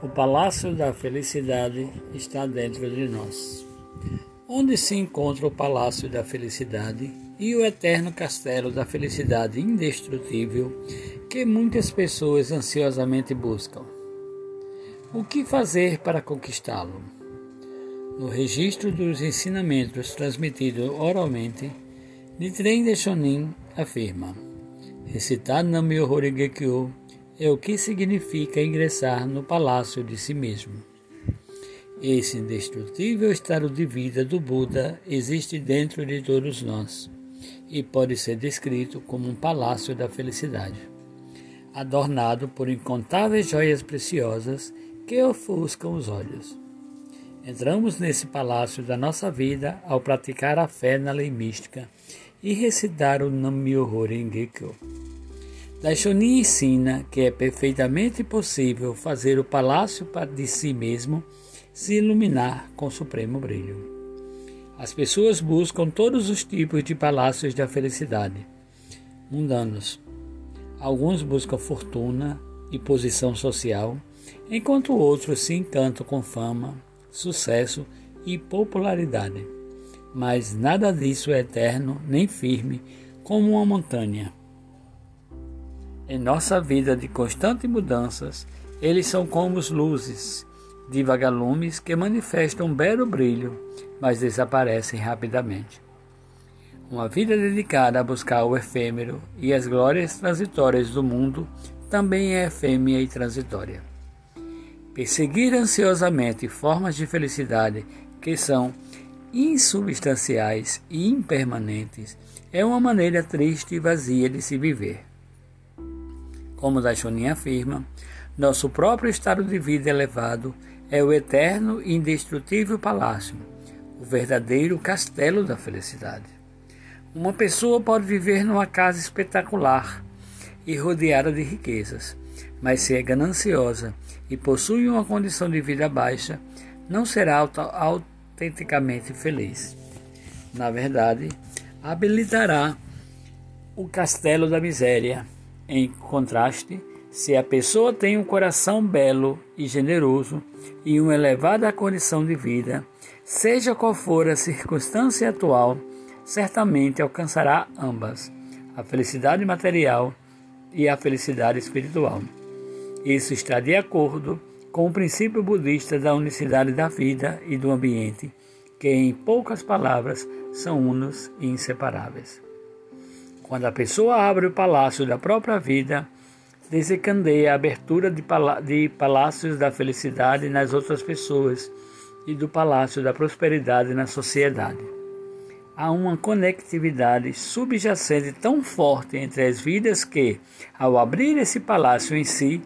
O palácio da felicidade está dentro de nós. Onde se encontra o palácio da felicidade e o eterno castelo da felicidade indestrutível que muitas pessoas ansiosamente buscam? O que fazer para conquistá-lo? No registro dos ensinamentos transmitidos oralmente, Nichiren Daishonin afirma: Recitar Nam-myoho Renge-kyo é o que significa ingressar no palácio de si mesmo. Esse indestrutível estado de vida do Buda existe dentro de todos nós e pode ser descrito como um palácio da felicidade, adornado por incontáveis joias preciosas que ofuscam os olhos. Entramos nesse palácio da nossa vida ao praticar a fé na lei mística e recitar o Nam-myoho Renge Kyo. Daishonin ensina que é perfeitamente possível fazer o palácio de si mesmo se iluminar com supremo brilho. As pessoas buscam todos os tipos de palácios da felicidade, mundanos. Alguns buscam fortuna e posição social, enquanto outros se encantam com fama, sucesso e popularidade. Mas nada disso é eterno nem firme como uma montanha em nossa vida de constantes mudanças, eles são como as luzes de vagalumes que manifestam um belo brilho, mas desaparecem rapidamente. Uma vida dedicada a buscar o efêmero e as glórias transitórias do mundo também é efêmera e transitória. Perseguir ansiosamente formas de felicidade que são insubstanciais e impermanentes é uma maneira triste e vazia de se viver. Como Daishonin afirma, nosso próprio estado de vida elevado é o eterno e indestrutível palácio, o verdadeiro castelo da felicidade. Uma pessoa pode viver numa casa espetacular e rodeada de riquezas, mas se é gananciosa e possui uma condição de vida baixa, não será autenticamente feliz. Na verdade, habilitará o castelo da miséria em contraste, se a pessoa tem um coração belo e generoso e uma elevada condição de vida, seja qual for a circunstância atual, certamente alcançará ambas, a felicidade material e a felicidade espiritual. Isso está de acordo com o princípio budista da unicidade da vida e do ambiente, que, em poucas palavras, são unos e inseparáveis. Quando a pessoa abre o palácio da própria vida, desencandeia a abertura de, de palácios da felicidade nas outras pessoas e do palácio da prosperidade na sociedade. Há uma conectividade subjacente tão forte entre as vidas que, ao abrir esse palácio em si,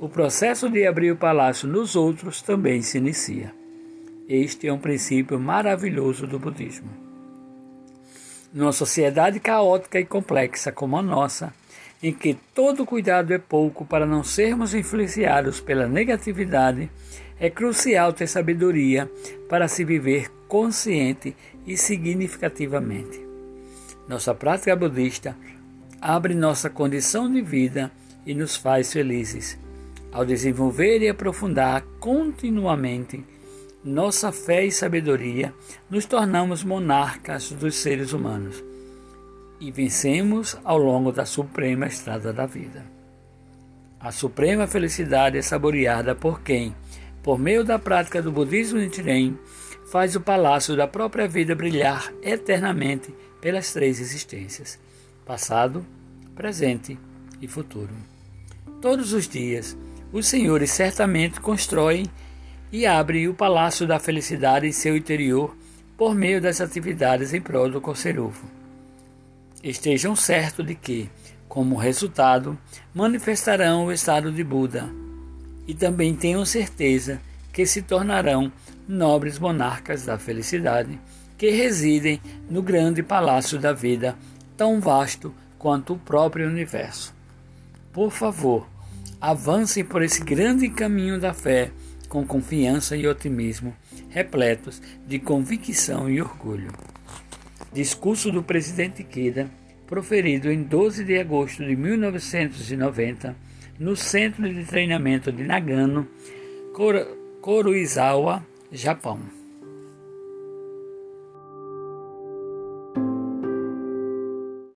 o processo de abrir o palácio nos outros também se inicia. Este é um princípio maravilhoso do budismo. Numa sociedade caótica e complexa como a nossa, em que todo cuidado é pouco para não sermos influenciados pela negatividade, é crucial ter sabedoria para se viver consciente e significativamente. Nossa prática budista abre nossa condição de vida e nos faz felizes. Ao desenvolver e aprofundar continuamente nossa fé e sabedoria, nos tornamos monarcas dos seres humanos e vencemos ao longo da suprema estrada da vida. A suprema felicidade é saboreada por quem, por meio da prática do budismo Nichiren, faz o palácio da própria vida brilhar eternamente pelas três existências: passado, presente e futuro. Todos os dias, os senhores certamente constroem e abre o Palácio da Felicidade em seu interior por meio das atividades em prol do Conselhovo. Estejam certos de que, como resultado, manifestarão o estado de Buda e também tenham certeza que se tornarão nobres monarcas da felicidade que residem no grande palácio da vida, tão vasto quanto o próprio universo. Por favor, avancem por esse grande caminho da fé com confiança e otimismo, repletos de convicção e orgulho. Discurso do presidente Kida, proferido em 12 de agosto de 1990, no Centro de Treinamento de Nagano, Koruizawa, Japão.